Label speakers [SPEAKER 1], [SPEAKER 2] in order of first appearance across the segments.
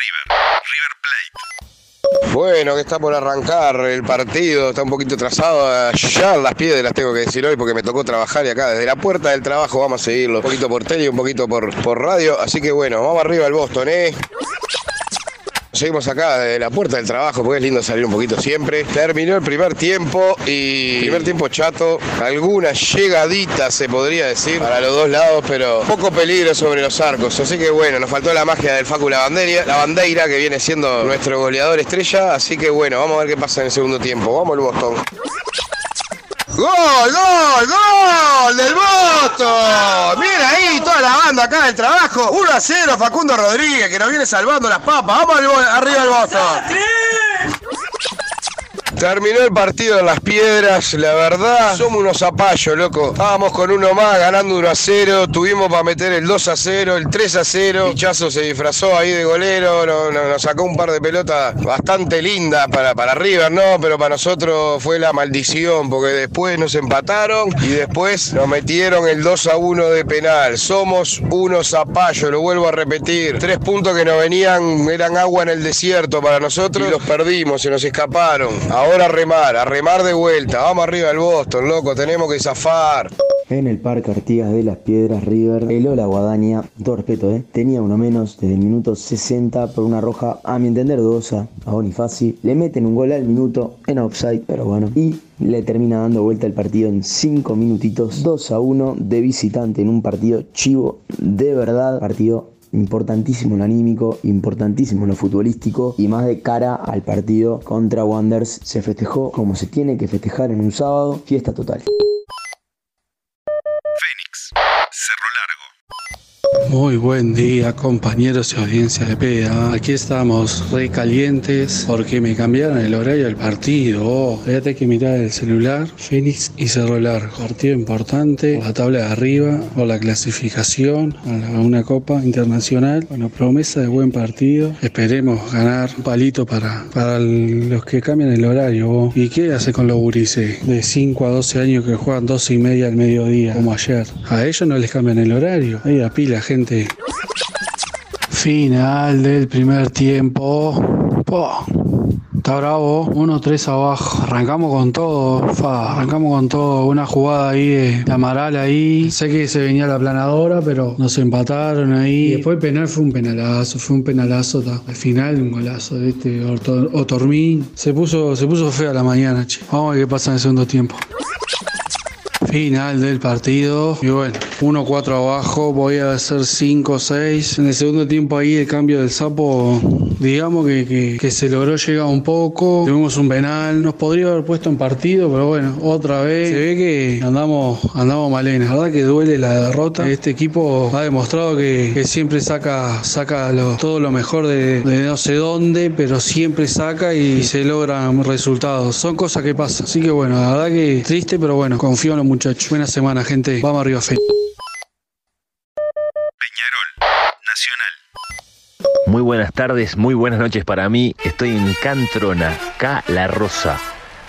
[SPEAKER 1] River. Plate.
[SPEAKER 2] Bueno, que está por arrancar el partido, está un poquito trazado. Ya las piedras tengo que decir hoy porque me tocó trabajar y acá desde la puerta del trabajo vamos a seguirlo. Un poquito por tele un poquito por, por radio. Así que bueno, vamos arriba al Boston, ¿eh? Seguimos acá desde la puerta del trabajo porque es lindo salir un poquito siempre. Terminó el primer tiempo y primer tiempo chato. Alguna llegadita se podría decir para los dos lados, pero poco peligro sobre los arcos. Así que bueno, nos faltó la magia del Facu la bandeira que viene siendo nuestro goleador estrella. Así que bueno, vamos a ver qué pasa en el segundo tiempo. Vamos al Boston. ¡Gol, gol, gol del Boston! Acá del trabajo. 1 a 0 Facundo Rodríguez que nos viene salvando las papas. Vamos arriba del Boston. Terminó el partido en las piedras, la verdad, somos unos zapallos, loco. Estábamos con uno más, ganando 1 a 0, tuvimos para meter el 2 a 0, el 3 a 0. Pichazo se disfrazó ahí de golero, no- no- nos sacó un par de pelotas bastante lindas para, para River, ¿no? Pero para nosotros fue la maldición, porque después nos empataron y después nos metieron el 2 a 1 de penal. Somos unos zapallos, lo vuelvo a repetir. Tres puntos que nos venían, eran agua en el desierto para nosotros y los perdimos, se nos escaparon. Ahora a remar, a remar de vuelta. Vamos arriba del Boston, loco, tenemos que zafar.
[SPEAKER 3] En el Parque Artigas de las Piedras River, el Ola Guadaña, todo respeto, ¿eh? tenía uno menos desde el minuto 60 por una roja, a mi entender, dudosa a Bonifaci. Le meten un gol al minuto en offside, pero bueno. Y le termina dando vuelta el partido en 5 minutitos, 2 a 1 de visitante en un partido chivo, de verdad, partido importantísimo lo anímico, importantísimo lo futbolístico y más de cara al partido contra Wanderers se festejó como se tiene que festejar en un sábado, fiesta total.
[SPEAKER 4] Muy buen día, compañeros y audiencia de PEA. Aquí estamos recalientes porque me cambiaron el horario del partido. Oh, fíjate que mirar el celular. Fénix y Cerro Largo. Partido importante. por La tabla de arriba. Por la clasificación a una Copa Internacional. Bueno, promesa de buen partido. Esperemos ganar un palito para, para los que cambian el horario. oh. ¿Y qué hace con los gurises? De 5 a 12 años que juegan 12 y media al mediodía, como ayer. A ellos no les cambian el horario. Ahí a pila, gente. Final del primer tiempo. Po. Está bravo, 1-3 abajo. Arrancamos con todo, fa, arrancamos con todo. Una jugada ahí de, de Amaral ahí. Sé que se venía la planadora, pero nos empataron ahí. Y después el penal fue un penalazo, fue un penalazo. ta. Al final un golazo de este Otormín. Se puso, se puso fea la mañana, che. Vamos a ver qué pasa en el segundo tiempo. Final del partido. Y bueno, 1-4 abajo. Voy a hacer 5-6. En el segundo tiempo ahí el cambio del sapo, digamos que, que- se logró llegar un poco. Tuvimos un penal. Nos podría haber puesto en partido, pero bueno, otra vez. Se ve que andamos, andamos malenes. La verdad que duele la derrota. Este equipo ha demostrado que, siempre saca, saca todo lo mejor de no sé dónde, pero siempre saca y se logran resultados. Son cosas que pasan. Así que bueno, la verdad que triste, pero bueno, confío en los muchachos. Buena semana, gente. Vamos arriba, Fe.
[SPEAKER 5] Muy buenas tardes, muy buenas noches para mí. Estoy en Cantrona, Ca La Rosa,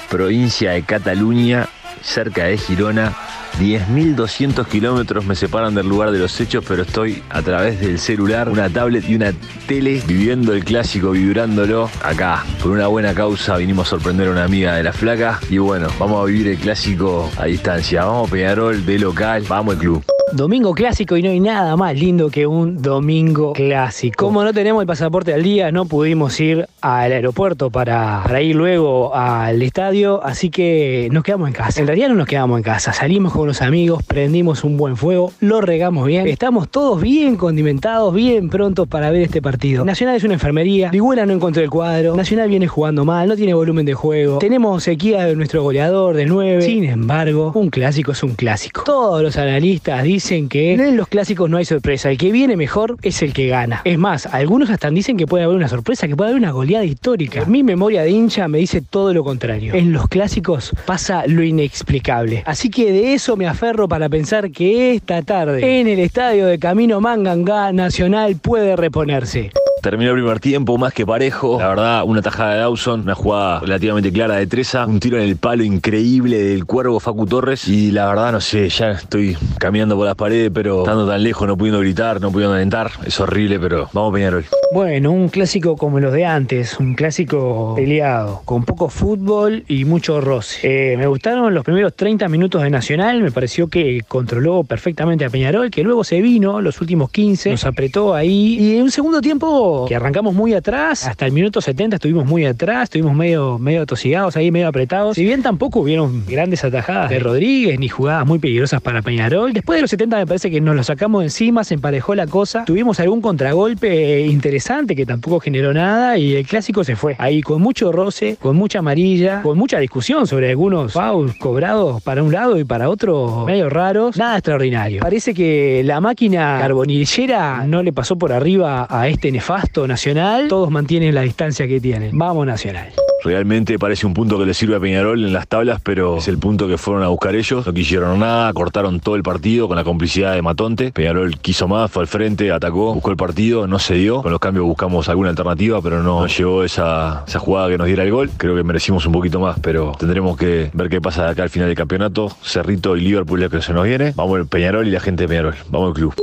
[SPEAKER 5] provincia de Cataluña, cerca de Girona. 10.200 kilómetros me separan del lugar de los hechos, pero estoy a través del celular, una tablet y una tele viviendo el clásico, vibrándolo acá. Por una buena causa vinimos a sorprender a una amiga de la flaca y bueno, vamos a vivir el clásico a distancia. Vamos Peñarol de local, vamos el club.
[SPEAKER 6] Domingo clásico y no hay nada más lindo que un domingo clásico. Como no tenemos el pasaporte al día, no pudimos ir al aeropuerto para, ir luego al estadio, así que nos quedamos en casa. En realidad no nos quedamos en casa, salimos con unos amigos, prendimos un buen fuego, lo regamos bien, estamos todos bien condimentados, bien prontos para ver este partido. Nacional es una enfermería, Ligüera no encontró el cuadro, Nacional viene jugando mal, no tiene volumen de juego, tenemos sequía de nuestro goleador del 9, sin embargo, un clásico es un clásico. Todos los analistas dicen que en los clásicos no hay sorpresa, el que viene mejor es el que gana. Es más, algunos hasta dicen que puede haber una sorpresa, que puede haber una goleada histórica. Mi memoria de hincha me dice todo lo contrario. En los clásicos pasa lo inexplicable. Así que de eso me aferro para pensar que esta tarde en el estadio de Camino Mangangá Nacional puede reponerse.
[SPEAKER 5] Terminó el primer tiempo, más que parejo. La verdad, una tajada de Dawson, una jugada relativamente clara de Treza, un tiro en el palo increíble del cuervo Facu Torres. Y la verdad, no sé, ya estoy caminando por las paredes, pero estando tan lejos, no pudiendo gritar, no pudiendo alentar. Es horrible, pero vamos Peñarol.
[SPEAKER 6] Bueno, un clásico como los de antes, un clásico peleado, con poco fútbol y mucho roce. Eh, me gustaron los primeros 30 minutos de Nacional, me pareció que controló perfectamente a Peñarol, que luego se vino los últimos 15, nos apretó ahí. Y en un segundo tiempo que arrancamos muy atrás, hasta el minuto 70 estuvimos muy atrás, estuvimos medio, medio atosigados ahí, medio apretados. Si bien tampoco hubieron grandes atajadas de Rodríguez ni jugadas muy peligrosas para Peñarol, después de los 70 me parece que nos lo sacamos encima, se emparejó la cosa. Tuvimos algún contragolpe interesante que tampoco generó nada y el clásico se fue. Ahí con mucho roce, con mucha amarilla, con mucha discusión sobre algunos fouls cobrados para un lado y para otro medio raros. Nada extraordinario. Parece que la máquina carbonillera no le pasó por arriba a este nefasto Nacional. Todos mantienen la distancia que tienen. Vamos Nacional.
[SPEAKER 5] Realmente parece un punto que le sirve a Peñarol en las tablas, pero es el punto que fueron a buscar ellos. No quisieron nada, cortaron todo el partido con la complicidad de Matonte. Peñarol quiso más, fue al frente, atacó, buscó el partido, no se dio. Con los cambios buscamos alguna alternativa, pero no llegó esa, esa jugada que nos diera el gol. Creo que merecimos un poquito más, pero tendremos que ver qué pasa de acá al final del campeonato. Cerrito y Liverpool es que se nos viene. Vamos el Peñarol y la gente de Peñarol. Vamos al club.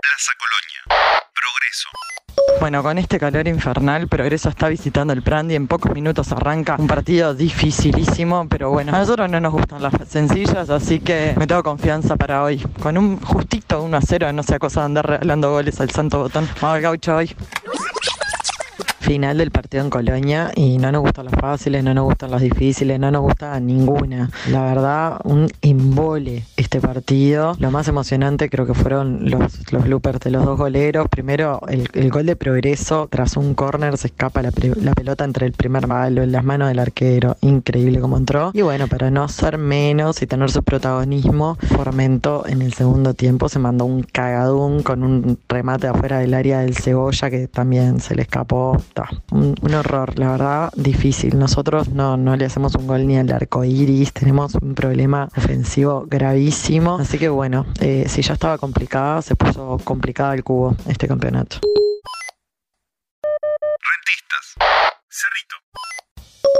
[SPEAKER 1] Plaza Colonia.
[SPEAKER 7] Bueno, con este calor infernal, Progreso está visitando el Prandi. En pocos minutos arranca un partido dificilísimo, pero bueno, a nosotros no nos gustan las sencillas, así que me tengo confianza para hoy. Con un justito 1 a 0, no sea cosa de andar regalando goles al santo botón. Vamos al gaucho hoy. Final del partido en Colonia y no nos gustan las fáciles, no nos gustan las difíciles, no nos gusta ninguna. La verdad, un embole este partido. Lo más emocionante creo que fueron los, los bloopers de los dos goleros. Primero, el, el gol de progreso, tras un córner se escapa la, pelota entre el primer palo en las manos del arquero. Increíble como entró. Y bueno, para no ser menos y tener su protagonismo, Formento en el segundo tiempo se mandó un cagadún con un remate afuera del área del cebolla que también se le escapó. Un, un horror, la verdad, difícil. Nosotros no, no le hacemos un gol ni al arco iris, tenemos un problema ofensivo gravísimo. Así que bueno, eh, si ya estaba complicada, se puso complicada el cubo este campeonato.
[SPEAKER 1] Rentistas. Cerrito.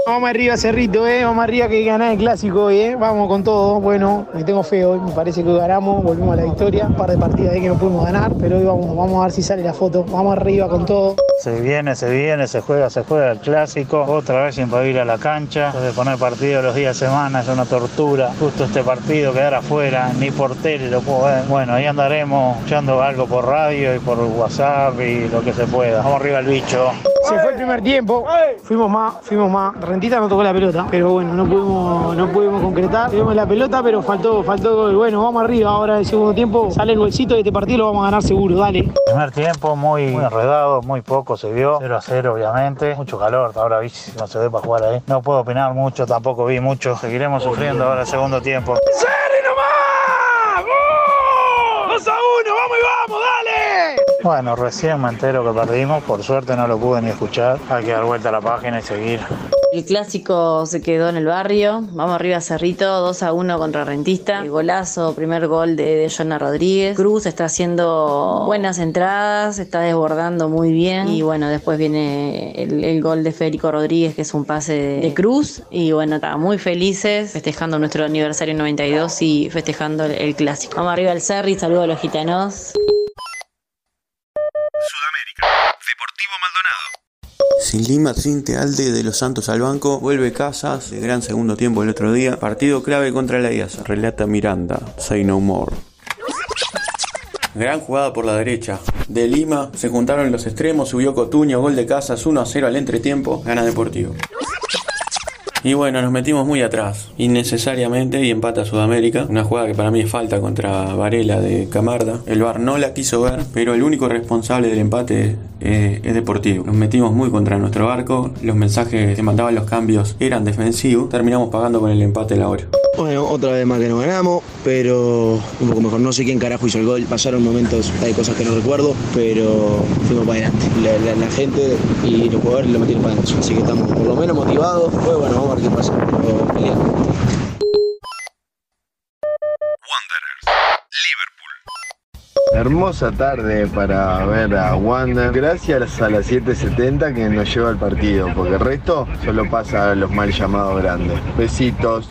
[SPEAKER 8] Vamos arriba, Cerrito, eh. Vamos arriba que hay que ganar el clásico hoy, eh. Vamos con todo. Bueno, me tengo fe hoy. Me parece que hoy ganamos, volvimos a la victoria. Un par de partidas ahí que no pudimos ganar, pero hoy vamos, vamos a ver si sale la foto. Vamos arriba con todo.
[SPEAKER 9] Se viene, se viene, se juega, se juega el clásico. Otra vez sin poder ir a la cancha. Entonces de poner partido los días de semana es una tortura. Justo este partido quedar afuera, ni por tele lo puedo ver. Bueno, ahí andaremos escuchando algo por radio y por WhatsApp y lo que se pueda. Vamos arriba el bicho.
[SPEAKER 8] Se fue el primer tiempo. Fuimos más, fuimos más. Rentita no tocó la pelota, pero bueno, no pudimos, no pudimos concretar. Tuvimos la pelota, pero faltó, faltó gol. Bueno, vamos arriba. Ahora el segundo tiempo sale el bolsito de este partido, lo vamos a ganar seguro. Dale.
[SPEAKER 9] Primer tiempo muy, muy enredado, muy poco se vio. 0 a 0 obviamente. Mucho calor, ahora vi si no se ve para jugar ahí. No puedo opinar mucho, tampoco vi mucho. Seguiremos sufriendo ahora el segundo tiempo. Bueno, recién me entero que perdimos, por suerte no lo pude ni escuchar. Hay que dar vuelta a la página y seguir.
[SPEAKER 10] El clásico se quedó en el barrio. Vamos arriba Cerrito, 2 a 1 contra Rentista. El golazo, primer gol de, de Jonah Rodríguez. Cruz está haciendo buenas entradas, está desbordando muy bien. Y bueno, después viene el, gol de Federico Rodríguez, que es un pase de, Cruz. Y bueno, está muy felices, festejando nuestro aniversario 92 y festejando el, el clásico. Vamos arriba al Cerri, saludos a los gitanos.
[SPEAKER 1] Sudamérica. Deportivo
[SPEAKER 11] Sin Lima, Trinte Alde de los Santos al banco, vuelve Casas, de gran segundo tiempo el otro día, partido clave contra la IASA, relata Miranda, Say No More. Gran jugada por la derecha. De Lima se juntaron los extremos, subió Cotuño, gol de Casas, 1 a 0 al entretiempo, gana Deportivo. Y bueno, nos metimos muy atrás, innecesariamente, y empata Sudamérica. Una jugada que para mí es falta contra Varela de Camarda. El VAR no la quiso ver, pero el único responsable del empate eh, es Deportivo. Nos metimos muy contra nuestro barco, los mensajes que mandaban los cambios eran defensivos. Terminamos pagando con el empate la hora.
[SPEAKER 3] Bueno, otra vez más que no ganamos, pero un poco mejor. No sé quién carajo hizo el gol. Pasaron momentos, hay cosas que no recuerdo, pero fuimos para adelante. La, gente y los jugadores lo metieron para adentro. Así que estamos por lo menos motivados. Pues bueno, a ver qué pasa. Pero peleando.
[SPEAKER 1] Wanderers. Liverpool.
[SPEAKER 12] Hermosa tarde para ver a Wanda. Gracias a las 7.70 que nos lleva al partido, porque el resto solo pasa a los mal llamados grandes. Besitos.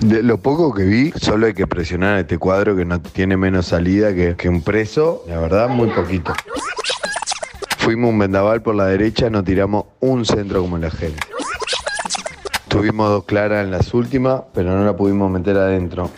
[SPEAKER 12] De lo poco que vi, solo hay que presionar a este cuadro que no tiene menos salida que, que un preso. La verdad, muy poquito. Fuimos un vendaval por la derecha, no tiramos un centro como la gente. Tuvimos dos claras en las últimas, pero no la pudimos meter adentro.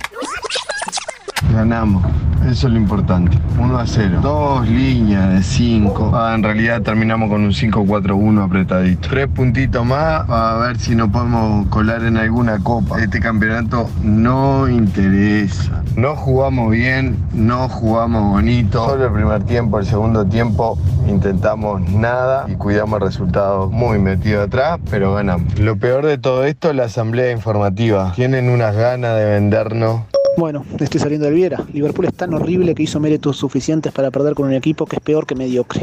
[SPEAKER 12] Ganamos, eso es lo importante. 1 a 0. Dos líneas de 5. Ah, en realidad terminamos con un 5-4-1 apretadito. Tres puntitos más a ver si nos podemos colar en alguna copa. Este campeonato no interesa. No jugamos bien, no jugamos bonito. Solo el primer tiempo, el segundo tiempo intentamos nada y cuidamos el resultado muy metido atrás, pero ganamos. Lo peor de todo esto es la asamblea informativa. Tienen unas ganas de vendernos.
[SPEAKER 13] Bueno, estoy saliendo del Viera. Liverpool es tan horrible que hizo méritos suficientes para perder con un equipo que es peor que mediocre.